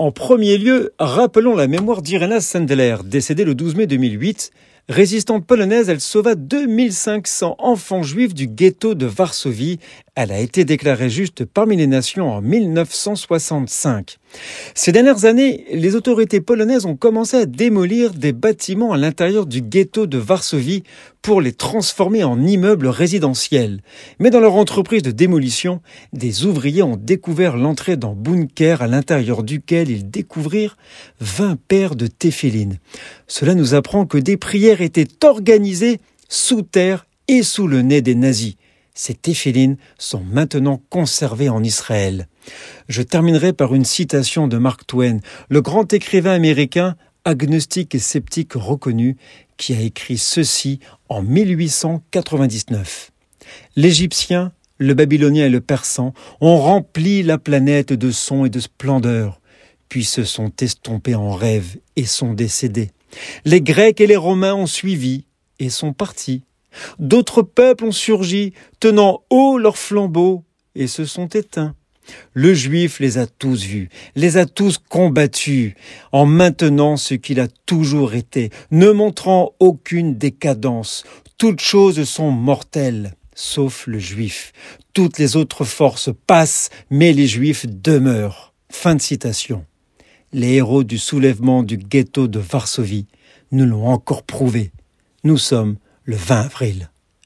En premier lieu, rappelons la mémoire d'Irena Sendler, décédée le 12 mai 2008. Résistante polonaise, elle sauva 2500 enfants juifs du ghetto de Varsovie. Elle a été déclarée juste parmi les nations en 1965. Ces dernières années, les autorités polonaises ont commencé à démolir des bâtiments à l'intérieur du ghetto de Varsovie pour les transformer en immeubles résidentiels. Mais dans leur entreprise de démolition, des ouvriers ont découvert l'entrée d'un bunker à l'intérieur duquel ils découvrirent 20 paires de téphilines. Cela nous apprend que des prières étaient organisées sous terre et sous le nez des nazis. Ces téphilines sont maintenant conservées en Israël. Je terminerai par une citation de Mark Twain, le grand écrivain américain, agnostique et sceptique reconnu, qui a écrit ceci en 1899. L'Égyptien, le Babylonien et le Persan ont rempli la planète de sons et de splendeur, puis se sont estompés en rêve et sont décédés. Les Grecs et les Romains ont suivi et sont partis. D'autres peuples ont surgi, tenant haut leurs flambeaux, et se sont éteints. Le juif les a tous vus, les a tous combattus, en maintenant ce qu'il a toujours été, ne montrant aucune décadence. Toutes choses sont mortelles, sauf le juif. Toutes les autres forces passent, mais les juifs demeurent. Fin de citation. Les héros du soulèvement du ghetto de Varsovie nous l'ont encore prouvé. Nous sommes le 20 avril.